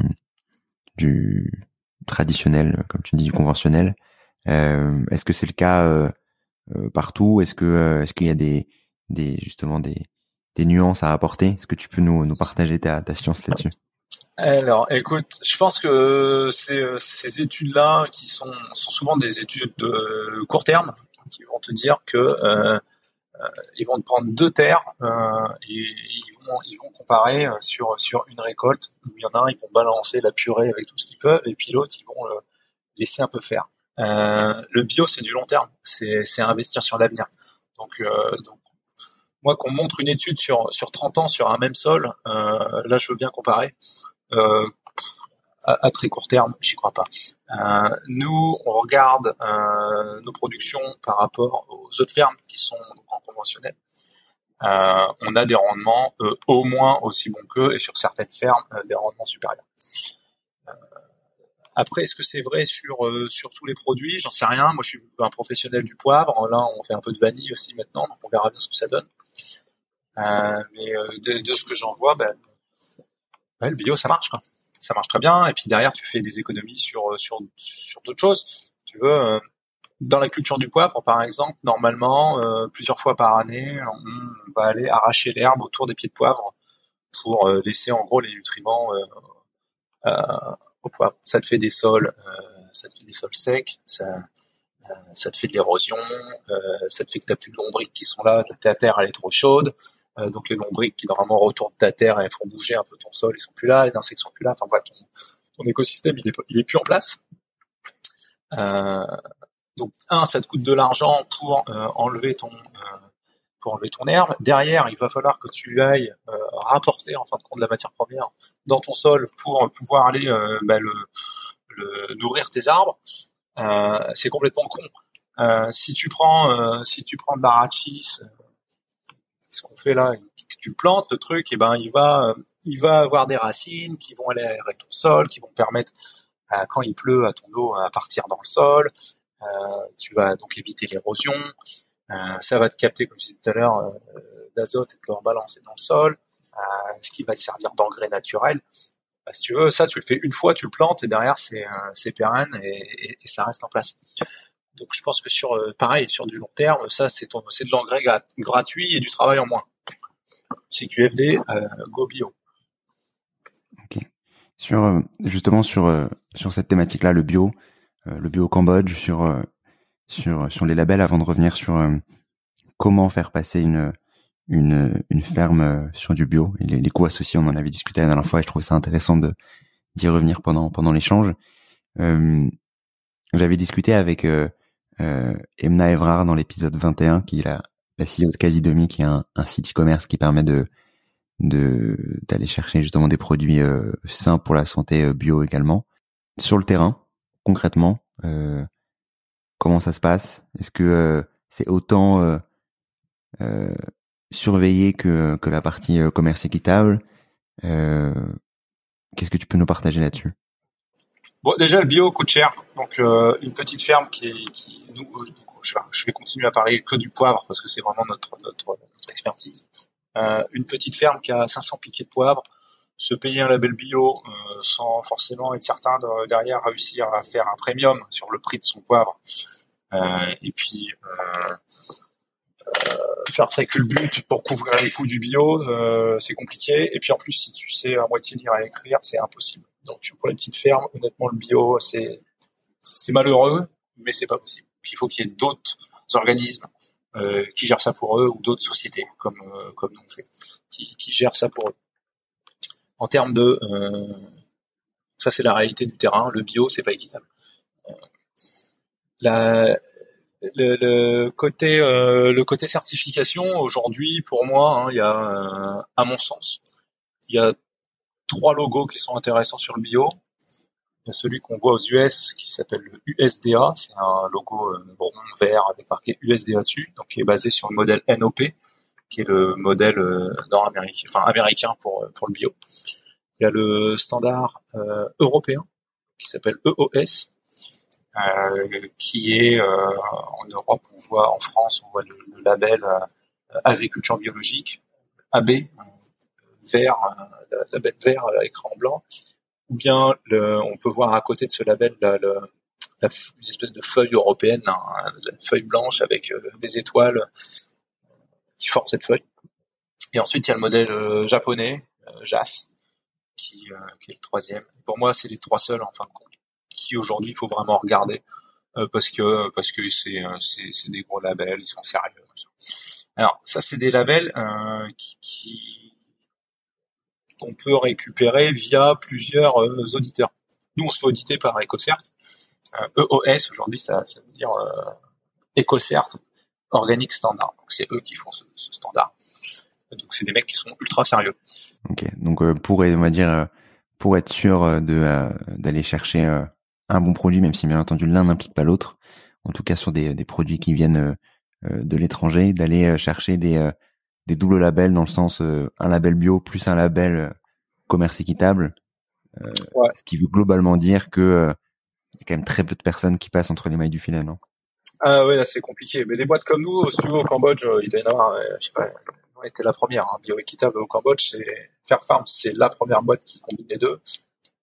du traditionnel, comme tu dis, du conventionnel. est-ce que c'est le cas partout? Est-ce que est-ce qu'il y a des des justement des des nuances à apporter? Est-ce que tu peux nous nous partager ta ta science là-dessus? Alors, écoute, je pense que ces, ces études-là, qui sont, souvent des études de court terme, qui vont te dire que euh, euh, ils vont te prendre deux terres euh, et, ils vont, comparer sur une récolte. Où il y en a un, ils vont balancer la purée avec tout ce qu'ils peuvent, et puis l'autre, ils vont laisser un peu faire. le bio, c'est du long terme, c'est investir sur l'avenir. Donc moi, qu'on montre une étude sur sur 30 ans sur un même sol, là, je veux bien comparer. Euh, à, très court terme, j'y crois pas. Euh, nous, on regarde euh, nos productions par rapport aux autres fermes qui sont en conventionnel. on a des rendements au moins aussi bons qu'eux et sur certaines fermes des rendements supérieurs. après, est-ce que c'est vrai sur euh, sur tous les produits? J'en sais rien. Moi, je suis un professionnel du poivre. Là, on fait un peu de vanille aussi maintenant, donc on verra bien ce que ça donne. Euh, mais euh, de, de, ce que j'en vois, ben, le bio, ça marche. Quoi. Ça marche très bien. Et puis derrière, tu fais des économies sur sur sur d'autres choses. Tu veux dans la culture du poivre, par exemple, normalement, plusieurs fois par année, on va aller arracher l'herbe autour des pieds de poivre pour laisser en gros les nutriments ça te fait des sols, euh, ça te fait des sols secs, ça, euh, ça te fait de l'érosion, euh, ça te fait que t'as plus de lombriques qui sont là, ta terre elle est trop chaude, donc les lombriques qui normalement retournent ta terre et font bouger un peu ton sol, ils sont plus là, les insectes sont plus là, enfin bref, ton, écosystème il est, il est plus en place. donc un, ça te coûte de l'argent pour enlever ton pour enlever ton herbe. Derrière, il va falloir que tu ailles euh, rapporter en fin de compte la matière première dans ton sol pour pouvoir aller euh, bah, le, le, nourrir tes arbres. Euh, c'est complètement con. si tu prends si tu prends de l'arachis, ce qu'on fait là, tu plantes le truc, et eh ben il va il va avoir des racines qui vont aller aérer ton sol, qui vont permettre quand il pleut à ton eau à partir dans le sol. tu vas donc éviter l'érosion. Euh, ça va te capter, comme je disais tout à l'heure, euh, d'azote et de le rebalancer dans le sol, euh, ce qui va te servir d'engrais naturel. Bah, si tu veux, ça, tu le fais une fois, tu le plantes et derrière, c'est pérenne et, ça reste en place. Donc, je pense que sur, pareil, sur du long terme, ça, c'est c'est de l'engrais gratuit et du travail en moins. CQFD, euh, Go Bio. Ok. Sur justement sur sur cette thématique-là, le bio, le bio au Cambodge, sur sur sur les labels avant de revenir sur euh, comment faire passer une une, une ferme euh, sur du bio et les, les, coûts associés. On en avait discuté la dernière fois et je trouvais ça intéressant de d'y revenir pendant pendant l'échange. Euh, J'avais discuté avec euh, euh, Emna Evrard dans l'épisode 21, qui est la, la CEO de Casidomi, qui est un, un site e-commerce qui permet de de d'aller chercher justement des produits sains pour la santé bio également. Sur le terrain, concrètement, euh, Comment ça se passe? Est-ce que euh, c'est autant euh, euh, surveillé que, que la partie commerce équitable? Qu'est-ce que tu peux nous partager là-dessus? Bon, déjà le bio coûte cher, donc une petite ferme qui, qui nous, je vais continuer à parler que du poivre parce que c'est vraiment notre, notre, notre expertise. Euh, une petite ferme qui a 500 piquets de poivre, se payer un label bio euh, sans forcément être certain de derrière réussir à faire un premium sur le prix de son poivre. Euh, et puis euh, faire sa culbute pour couvrir les coûts du bio, c'est compliqué. Et puis en plus, si tu sais à moitié lire et écrire, c'est impossible. Donc pour les petites fermes, honnêtement, le bio, c'est c'est malheureux, mais c'est pas possible. il faut qu'il y ait d'autres organismes euh, qui gèrent ça pour eux ou d'autres sociétés comme comme nous on fait, qui, qui gèrent ça pour eux en termes de euh, ça c'est la réalité du terrain, le bio c'est pas équitable. Euh, la, le, le, côté euh, le côté certification aujourd'hui pour moi hein, il y a à mon sens il y a trois logos qui sont intéressants sur le bio il y a celui qu'on voit aux US qui s'appelle le USDA c'est un logo brun vert avec marqué USDA dessus donc qui est basé sur le modèle NOP qui est le modèle euh, nord-américain, enfin américain pour pour le bio. Il y a le standard euh, européen qui s'appelle EOS, euh, qui est en Europe, on voit en France, on voit le, label agriculture biologique, AB, vert, la label vert à écran blanc, ou bien le, on peut voir à côté de ce label la, une espèce de feuille européenne, hein, une feuille blanche avec des étoiles qui forme cette feuille. Et ensuite, il y a le modèle euh, japonais, euh, JAS, qui, euh, est le troisième. Pour moi, c'est les trois seuls, en fin de compte, qui aujourd'hui, il faut vraiment regarder, parce que parce que c'est c'est des gros labels, ils sont sérieux. Alors, ça, c'est des labels qui qu'on peut récupérer via plusieurs auditeurs. Nous, on se fait auditer par EcoCert. EOS, aujourd'hui, ça, veut dire EcoCert, organique standard. Donc c'est eux qui font ce, standard. Donc c'est des mecs qui sont ultra sérieux. Ok. Donc euh, pour on va dire euh, pour être sûr euh, d'aller chercher un bon produit, même si bien entendu l'un n'implique pas l'autre. En tout cas sur des produits qui viennent de l'étranger, d'aller chercher des des doubles labels dans le sens un label bio plus un label commerce équitable. Ce qui veut globalement dire que il y a quand même très peu de personnes qui passent entre les mailles du filet, non? Ah ouais, là c'est compliqué. Mais des boîtes comme nous, si tu veux, au Cambodge, il doit y en avoir, je sais pas, on était la première. Hein. Bioéquitable au Cambodge, c'est Fairfarm, c'est la première boîte qui combine les deux.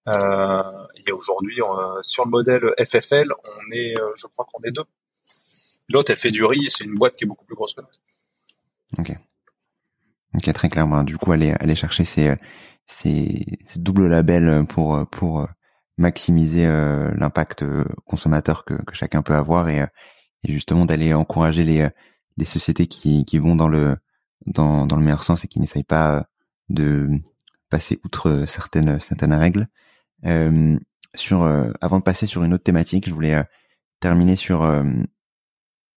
Euh, et aujourd'hui, sur le modèle FFL, on est, je crois qu'on est deux. L'autre, elle fait du riz, c'est une boîte qui est beaucoup plus grosse que nous. Ok. Ok, très clairement. Du coup, aller aller chercher ces ces, ces doubles labels pour pour maximiser euh, l'impact euh, consommateur que, que, chacun peut avoir et, et justement d'aller encourager les les sociétés qui qui vont dans le dans dans le meilleur sens et qui n'essayent pas de passer outre certaines certaines règles. Euh, sur avant de passer sur une autre thématique, je voulais terminer sur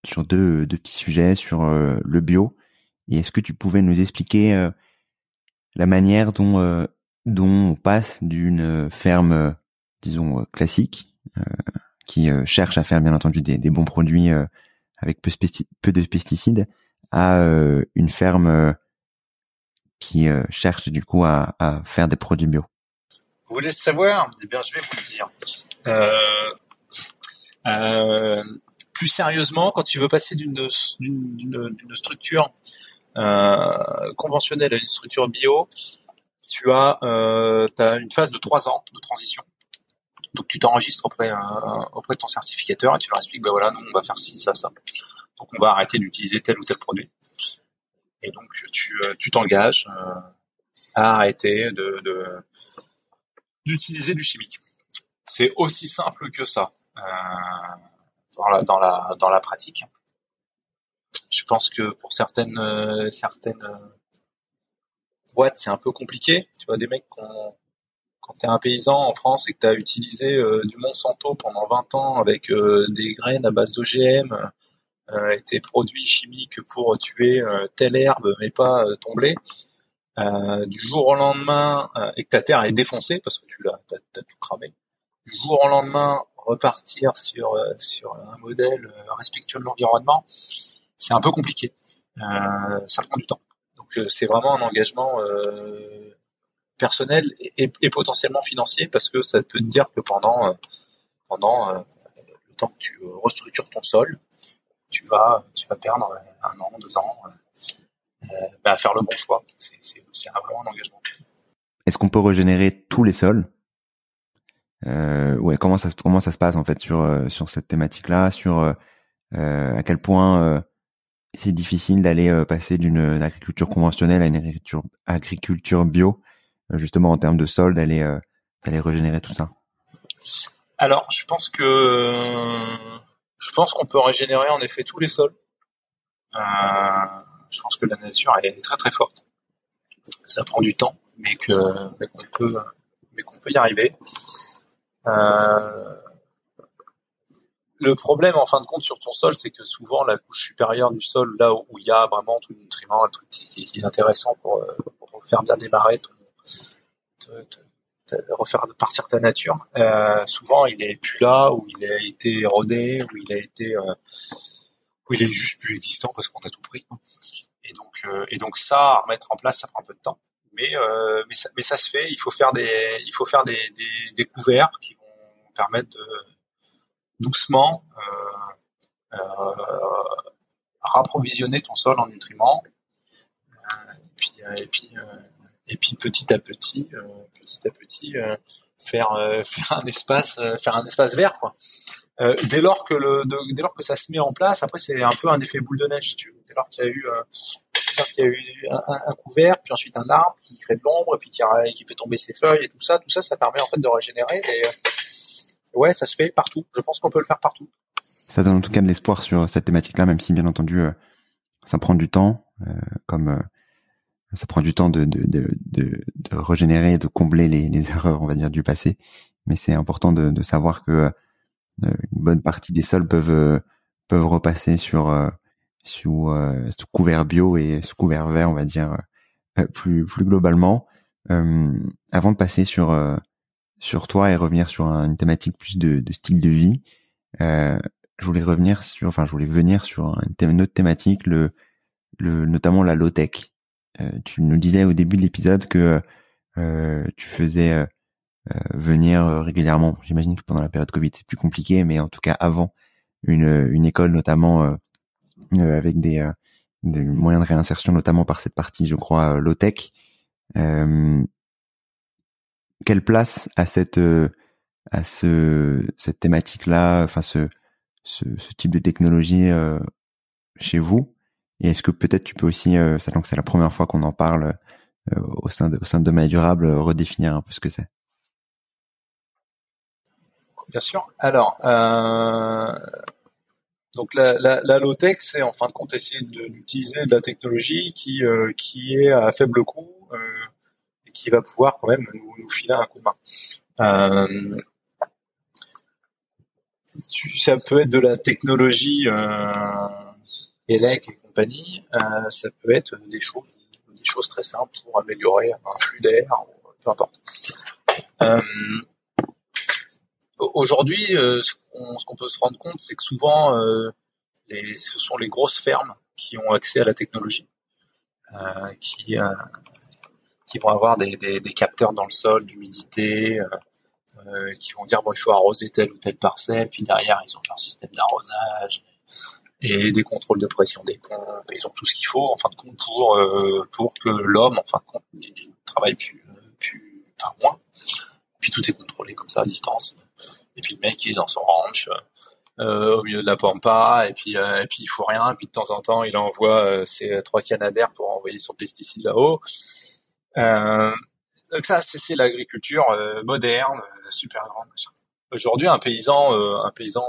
sur deux, deux petits sujets sur le bio et est-ce que tu pouvais nous expliquer euh, la manière dont euh, dont on passe d'une ferme, disons classique, euh, qui cherche à faire bien entendu des, bons produits avec peu, de pesticides, à une ferme qui cherche du coup à, faire des produits bio? Vous voulez savoir? Eh bien, je vais vous le dire. plus sérieusement, quand tu veux passer d'une structure euh, conventionnelle à une structure bio, tu as, euh, une phase de trois ans de transition. Donc tu t'enregistres auprès, euh, auprès de ton certificateur et tu leur expliques, ben voilà, nous on va faire ci, ça, ça. Donc on va arrêter d'utiliser tel ou tel produit. Et donc tu euh, t'engages euh, à arrêter de, d'utiliser du chimique. C'est aussi simple que ça euh, dans la pratique. Je pense que pour certaines euh, certaines euh, boîtes, c'est un peu compliqué. Tu vois, des mecs quand tu es un paysan en France et que tu as utilisé euh, du Monsanto pendant 20 ans avec des graines à base d'OGM et tes produits chimiques pour tuer telle herbe mais pas ton blé, du jour au lendemain, et que ta terre est défoncée parce que tu l'as as, tout cramé, du jour au lendemain repartir sur sur un modèle respectueux de l'environnement, c'est un peu compliqué. Euh, ça prend du temps. Donc euh, c'est vraiment un engagement euh, personnel et, potentiellement financier parce que ça peut te dire que pendant pendant le temps que tu restructures ton sol, tu vas tu vas perdre un an, deux ans bah, à faire le bon choix. C'est vraiment un engagement. Est-ce qu'on peut régénérer tous les sols? Euh, ouais, comment ça comment ça se passe en fait sur sur cette thématique-là, sur à quel point c'est difficile d'aller euh, passer d'une euh, agriculture conventionnelle à une agriculture, bio, euh, justement en termes de sol, d'aller régénérer tout ça. Alors, je pense que je pense qu'on peut régénérer en effet tous les sols. Je pense que la nature est très très forte. Ça prend du temps, mais que mais qu'on peut mais qu'on peut y arriver. Euh, le problème, en fin de compte, sur ton sol, c'est que souvent, la couche supérieure du sol, là où il y a vraiment tout le nutriment, un truc qui, est intéressant pour, euh, faire bien démarrer ton, refaire partir ta nature, euh, souvent, il est plus là, ou il a été érodé, ou il a été, euh, ou il est juste plus existant parce qu'on a tout pris. Et donc, et donc ça, à remettre en place, ça prend un peu de temps. Mais, mais, ça, mais ça se fait. Il faut faire des, il faut faire des, des, des couverts qui vont permettre de doucement euh, euh, rapprovisionner ton sol en nutriments. Euh, et puis, et puis, et puis petit à petit, petit à petit, faire [LAUGHS] faire un espace, faire un espace vert quoi. Euh, dès lors que le dès lors que ça se met en place, après c'est un peu un effet boule de neige. Dès lors qu'il y a eu, euh, qu'il y a eu un, couvert, puis ensuite un arbre qui crée de l'ombre, puis qui, fait tomber ses feuilles et tout ça, tout ça, ça permet en fait de régénérer. Ouais, ça se fait partout. Je pense qu'on peut le faire partout. Ça donne en tout cas de l'espoir sur cette thématique-là, même si bien entendu euh, ça prend du temps, euh, comme euh, ça prend du temps de, de, de, de, de régénérer, de combler les, les, [LAUGHS] erreurs, on va dire, du passé. Mais c'est important de, de, savoir que une bonne partie des sols peuvent peuvent repasser sur sous, sous couvert bio et sous couvert vert, on va dire, plus plus globalement. avant de passer sur sur toi et revenir sur une thématique plus de, de style de vie. Euh, je voulais revenir sur, enfin, je voulais venir sur une, autre thématique, le, le, notamment la low tech. Euh, tu nous disais au début de l'épisode que euh, tu faisais venir régulièrement. J'imagine que pendant la période Covid c'est plus compliqué, mais en tout cas avant une, une école notamment avec des, des, moyens de réinsertion, notamment par cette partie, je crois, low tech. Quelle place à cette à ce cette thématique là, enfin ce ce, ce type de technologie chez vous? Et est-ce que peut-être tu peux aussi, euh, sachant que c'est la première fois qu'on en parle euh, au sein de, au sein de Domaine Durable, euh, redéfinir un peu ce que c'est? Bien sûr. Alors, euh, donc la, la, la low-tech, c'est en fin de compte essayer d'utiliser de, la technologie qui, qui est à faible coût et qui va pouvoir quand même nous, filer un coup de main. ça peut être de la technologie euh, ELEC et compagnie, euh, ça peut être des choses, des choses très simples pour améliorer un flux d'air, peu importe. Euh, Aujourd'hui, euh, ce qu'on peut se rendre compte, c'est que souvent, euh, ce sont les grosses fermes qui ont accès à la technologie, euh, qui, euh, qui vont avoir des, capteurs dans le sol d'humidité, qui vont dire bon, il faut arroser telle ou telle parcelle, puis derrière, ils ont leur système d'arrosage et des contrôles de pression des pompes. ils ont tout ce qu'il faut en fin de compte pour euh, pour que l'homme en fin de compte travaille plus plus enfin moins. Puis tout est contrôlé comme ça à distance. Et puis le mec il est dans son ranch euh, au milieu de la pampa et puis euh, et puis il faut rien. Et puis de temps en temps il envoie euh, ses trois canadaires pour envoyer son pesticide là-haut. Euh, donc ça c'est l'agriculture moderne, super grande. Aujourd'hui un paysan un paysan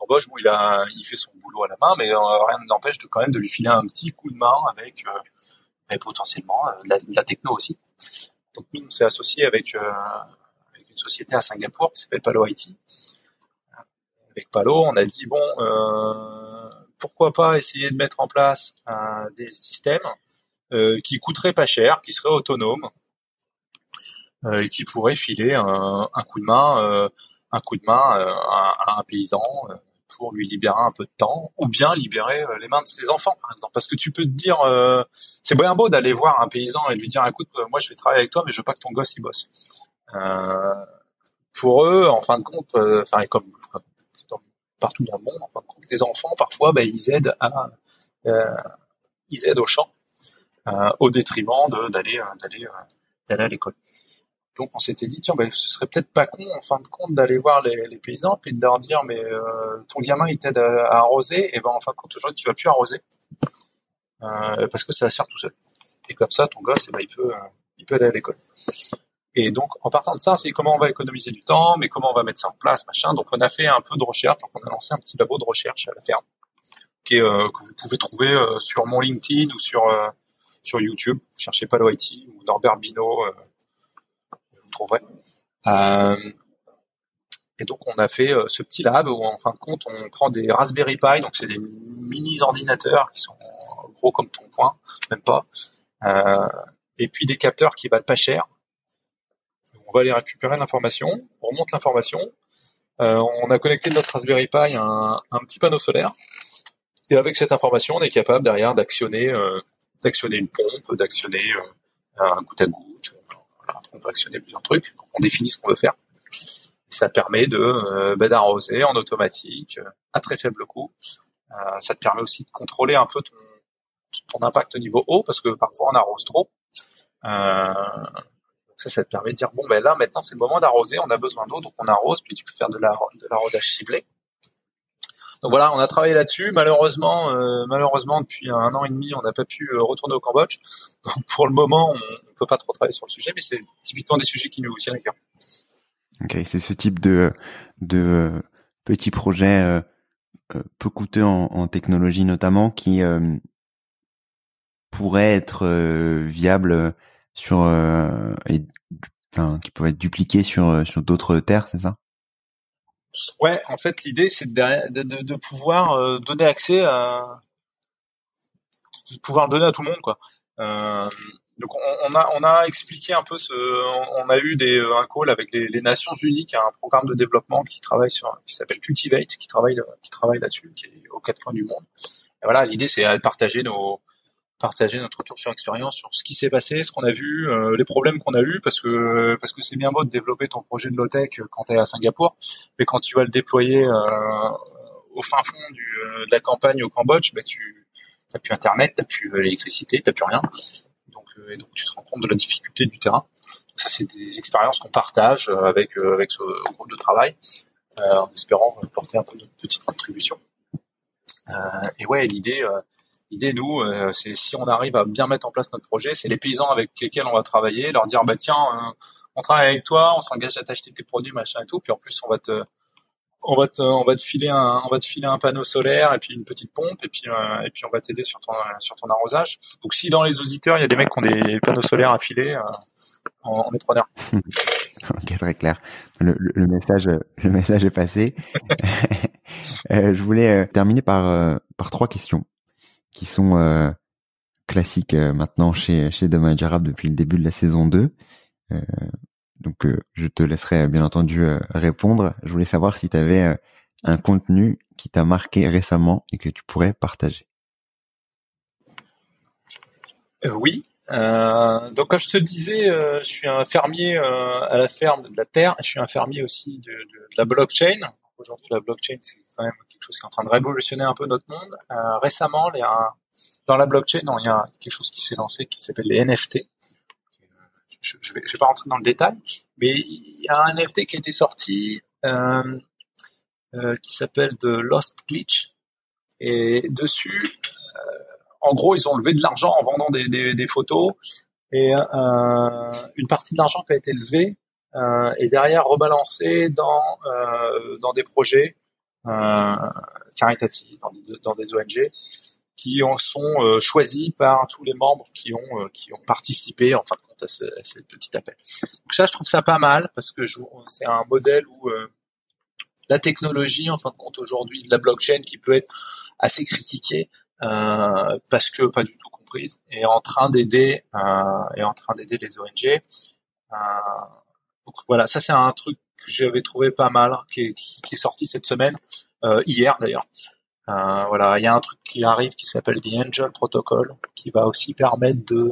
Cambodge, bon, il a, il fait son boulot à la main, mais euh, rien ne l'empêche de quand même de lui filer un petit coup de main avec, euh, potentiellement euh, la, la, techno aussi. Donc nous, on s'est associé avec, avec une société à Singapour qui s'appelle Palo IT. Avec Palo, on a dit bon, pourquoi pas essayer de mettre en place des systèmes qui coûteraient pas cher, qui seraient autonomes, et qui pourraient filer un, un coup de main, un coup de main à, à un paysan pour lui libérer un peu de temps, ou bien libérer euh, les mains de ses enfants, par exemple. Parce que tu peux te dire, euh, c'est bien beau d'aller voir un paysan et lui dire, écoute, euh, moi je vais travailler avec toi, mais je veux pas que ton gosse y bosse. Euh, pour eux, en fin de compte, enfin comme, partout dans le monde, en fin de compte, les enfants parfois, bah, ils aident à, ils aident au champ, au détriment d'aller d'aller d'aller à l'école. Donc on s'était dit tiens ben, ce serait peut-être pas con en fin de compte d'aller voir les, les paysans puis de leur dire mais euh, ton gamin il t'aide à, arroser et ben en fin de compte aujourd'hui tu vas plus arroser. Euh, parce que ça va se faire tout seul. Et comme ça ton gosse eh ben, il peut euh, il peut aller à l'école. Et donc en partant de ça c'est comment on va économiser du temps mais comment on va mettre ça en place machin. Donc on a fait un peu de recherche. Donc on a lancé un petit labo de recherche à la ferme qui est, euh, que vous pouvez trouver euh, sur mon LinkedIn ou sur sur YouTube. Cherchez Palo IT ou Norbert Bino trouverez. Euh, et donc on a fait euh, ce petit lab où en fin de compte on prend des Raspberry Pi, donc c'est des mini ordinateurs qui sont gros comme ton poing, même pas, euh, et puis des capteurs qui valent pas cher. On va aller récupérer l'information, on remonte l'information, on a connecté notre Raspberry Pi à un, petit panneau solaire, et avec cette information on est capable derrière d'actionner d'actionner une pompe, d'actionner un goutte à goutte, on peut actionner plusieurs trucs, on définit ce qu'on veut faire. Ça permet de euh, bah, d'arroser en automatique euh, à très faible coût. Euh, ça te permet aussi de contrôler un peu ton, ton impact au niveau eau parce que parfois on arrose trop. ça, ça te permet de dire bon ben là maintenant c'est le moment d'arroser, on a besoin d'eau donc on arrose puis tu peux faire de l'arrosage ciblé. Donc voilà, on a travaillé là-dessus. Malheureusement, euh, malheureusement, depuis un an et demi, on n'a pas pu euh, retourner au Cambodge. Donc pour le moment, on ne peut pas trop travailler sur le sujet, mais c'est typiquement des sujets qui nous tiennent à cœur. Ok, c'est ce type de de euh, petits projets peu coûteux en, en, technologie notamment qui pourraient être viables sur et enfin qui pourraient être dupliqués sur sur d'autres terres, c'est ça? Ouais, en fait, l'idée, c'est de, de, de, pouvoir euh, donner accès à, de pouvoir donner à tout le monde, quoi. Euh, donc, on, a, on a expliqué un peu ce, on a eu des, un call avec les, les Nations Unies, qui a un programme de développement qui travaille sur, qui s'appelle Cultivate, qui travaille, qui travaille là-dessus, qui est aux quatre coins du monde. Et voilà, l'idée, c'est de partager nos, partager notre retour sur expérience sur ce qui s'est passé, ce qu'on a vu, les problèmes qu'on a eu, parce que parce que c'est bien beau de développer ton projet de low tech quand tu es à Singapour, mais quand tu vas le déployer au fin fond de la campagne au Cambodge, bah, tu n'as plus internet, t'as plus l'électricité, t'as plus rien, donc et donc tu te rends compte de la difficulté du terrain. Donc ça c'est des expériences qu'on partage avec avec ce groupe de travail. Euh, en espérant porter un peu notre petite contribution. Euh, et ouais, l'idée, euh, l'idée nous, c'est si on arrive à bien mettre en place notre projet, c'est les paysans avec lesquels on va travailler, leur dire bah tiens, on travaille avec toi, on s'engage à t'acheter tes produits, machin et tout, puis en plus on va te on va te, on va te filer un, on va te filer un panneau solaire et puis une petite pompe et puis et puis on va t'aider sur ton sur ton arrosage. Donc si dans les auditeurs il y a des mecs qui ont des panneaux solaires à filer, on, on est preneur. [LAUGHS] ok, très clair. Le, le, message, le message est passé. [LAUGHS] euh, je voulais euh, terminer par euh, par trois questions qui sont euh, classiques maintenant chez chez Demain Jarab depuis le début de la saison 2. donc, je te laisserai bien entendu répondre. Je voulais savoir si tu avais un contenu qui t'a marqué récemment et que tu pourrais partager. oui, euh, donc comme je te disais, euh, je suis un fermier euh, à la ferme de la terre. Je suis un fermier aussi de la blockchain. Aujourd'hui, la blockchain c'est quand même quelque chose qui est en train de révolutionner un peu notre monde. Euh, récemment, il y a dans la blockchain, il y a quelque chose qui s'est lancé qui s'appelle les NFT. Je, je, vais, pas rentrer dans le détail, mais il y a un NFT qui a été sorti qui s'appelle The Lost Glitch. Et dessus, en gros, ils ont levé de l'argent en vendant des, photos et euh, une partie de l'argent qui a été levée euh, est derrière rebalancée dans euh, dans des projets euh, caritatifs, dans, dans, des ONG qui en sont euh, choisis par tous les membres qui ont euh, qui ont participé en fin de compte à ce, à ce petit appel. Donc ça, je trouve ça pas mal parce que c'est un modèle où la technologie, en fin de compte aujourd'hui, la blockchain qui peut être assez critiquée, euh, parce que pas du tout comprise, est en train d'aider euh, est en train d'aider les ONG. Euh, donc voilà, ça c'est un truc que j'avais trouvé pas mal, qui est, qui, est sorti cette semaine, euh, hier d'ailleurs. Euh, voilà, il y a un truc qui arrive qui s'appelle The Angel Protocol, qui va aussi permettre de,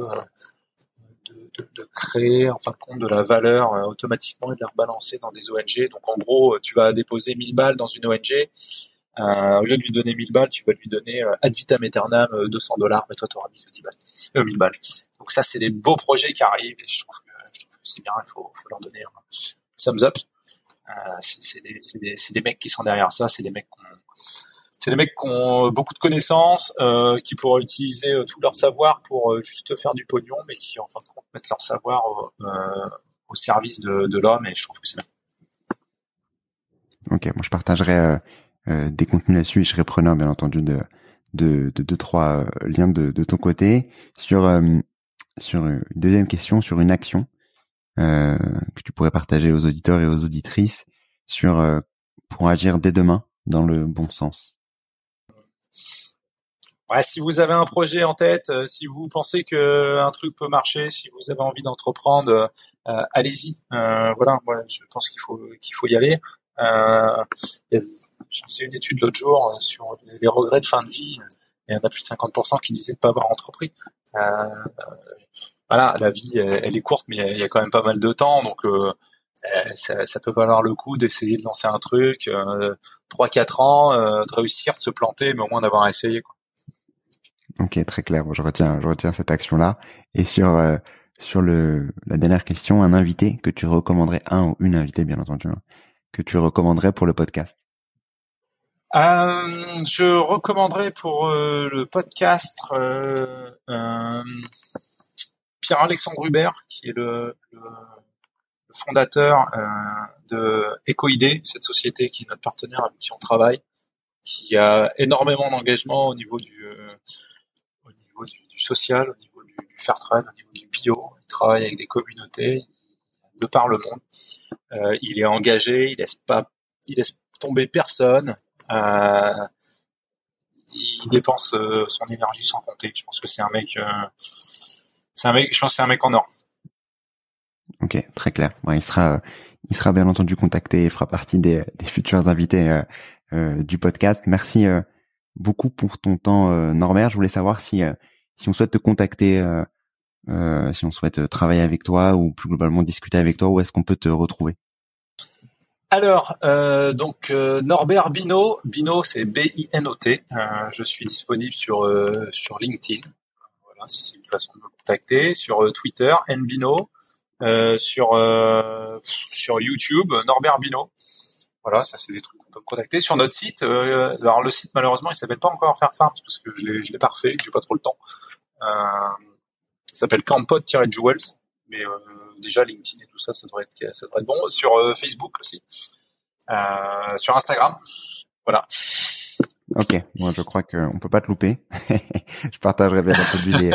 de, de, de créer en fin de compte de la valeur euh, automatiquement et de la rebalancer dans des ONG. Donc en gros, tu vas déposer 1000 balles dans une ONG, euh, au lieu de lui donner 1000 balles, tu vas lui donner euh, ad vitam aeternam 200 euh, dollars, mais toi, tu auras mis que 10 balles, euh, 1000 balles. Donc ça, c'est des beaux projets qui arrivent et je trouve que, que c'est bien, il faut, faut leur donner un thumbs up. Euh, c'est des, des, des, mecs qui sont derrière ça, c'est des mecs qui c'est des mecs qui ont beaucoup de connaissances, euh, qui pourront utiliser euh, tout leur savoir pour euh, juste faire du pognon, mais qui en fin de compte mettent leur savoir au service de, de l'homme, et je trouve que c'est bien. Ok, moi je partagerai euh, des contenus là-dessus et je serai preneur bien entendu de de deux trois euh, liens de, de ton côté sur euh, sur une deuxième question sur une action que tu pourrais partager aux auditeurs et aux auditrices sur pour agir dès demain dans le bon sens. Si vous avez un projet en tête, si vous pensez que un truc peut marcher, si vous avez envie d'entreprendre, allez-y. voilà, je pense qu'il faut qu'il faut y aller. Euh, j'ai fait une étude l'autre jour euh, sur les regrets de fin de vie, il y en a plus de 50% qui disaient de pas avoir entrepris. Euh, voilà, la vie, elle, est courte, mais il y a quand même pas mal de temps, donc euh, ça, ça, peut valoir le coup d'essayer de lancer un truc, euh, 3-4 ans, euh, de réussir, de se planter, mais au moins d'avoir essayé. Quoi. Ok, très clair. je retiens, je retiens cette action-là. Et sur euh, sur le la dernière question, un invité que tu recommanderais, un ou une invitée, bien entendu, hein, que tu recommanderais pour le podcast? Euh, Je recommanderais pour euh, le podcast euh, euh Pierre-Alexandre Hubert, qui est le, fondateur euh, de EcoID, cette société qui est notre partenaire avec qui on travaille, qui a énormément d'engagement au niveau du du, social, au niveau du, fair trade, au niveau du bio. Il travaille avec des communautés de par le monde. Euh, il est engagé, il laisse pas, il laisse tomber personne. Euh, il dépense euh, son énergie sans compter. Je pense que c'est un mec, c'est un mec, je pense que c'est un mec en or. Ok, très clair. il sera, il sera bien entendu contacté et fera partie des, des futurs invités du podcast. Merci beaucoup pour ton temps, Norbert. Je voulais savoir si si on souhaite te contacter, si on souhaite travailler avec toi ou plus globalement discuter avec toi, où est-ce qu'on peut te retrouver? Alors, euh, donc euh, Norbert Bino, Bino c'est B-I-N-O-T. Euh, je suis disponible sur sur LinkedIn. Voilà, si c'est une façon de me contacter. Sur Twitter, Nbino. sur sur YouTube, Norbert Bino. Voilà, ça c'est des trucs qu'on peut me contacter. Sur notre site, alors le site malheureusement il s'appelle pas encore Faire Farms parce que je l'ai je l'ai pas refait, j'ai pas trop le temps. il s'appelle Campod-Jewels, mais déjà LinkedIn et tout ça, ça devrait être, ça devrait être bon. Sur euh, Facebook aussi, euh, sur Instagram, voilà. Ok, moi je crois qu'on peut pas te louper. [LAUGHS] je partagerai bien entendu les,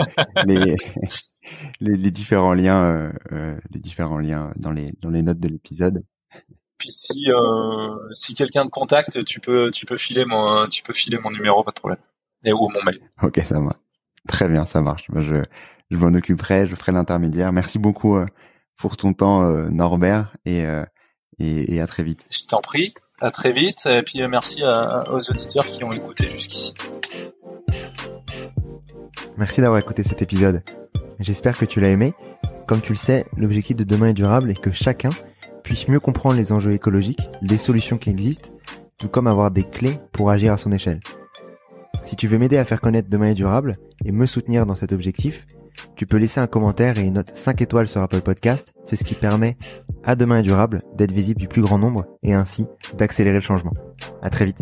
[LAUGHS] les, les, les, différents liens, euh, euh, les différents liens dans les dans les notes de l'épisode. Puis si euh, si quelqu'un te contacte, tu peux tu peux filer mon tu peux filer mon numéro, pas de problème, et ou mon mail. Ok, ça va. Très bien, ça marche. je je m'en occuperai, je ferai l'intermédiaire. Merci beaucoup pour ton temps, euh, Norbert, euh, et, et, à très vite. Je t'en prie, à très vite, et puis euh, merci aux auditeurs qui ont écouté jusqu'ici. Merci d'avoir écouté cet épisode. J'espère que tu l'as aimé. Comme tu le sais, l'objectif de demain est durable et que chacun puisse mieux comprendre les enjeux écologiques, les solutions qui existent, tout comme avoir des clés pour agir à son échelle. Si tu veux m'aider à faire connaître Demain est durable et me soutenir dans cet objectif, tu peux laisser un commentaire et une note 5 étoiles sur Apple Podcast. C'est ce qui permet à Demain et Durable d'être visible du plus grand nombre et ainsi d'accélérer le changement. À très vite.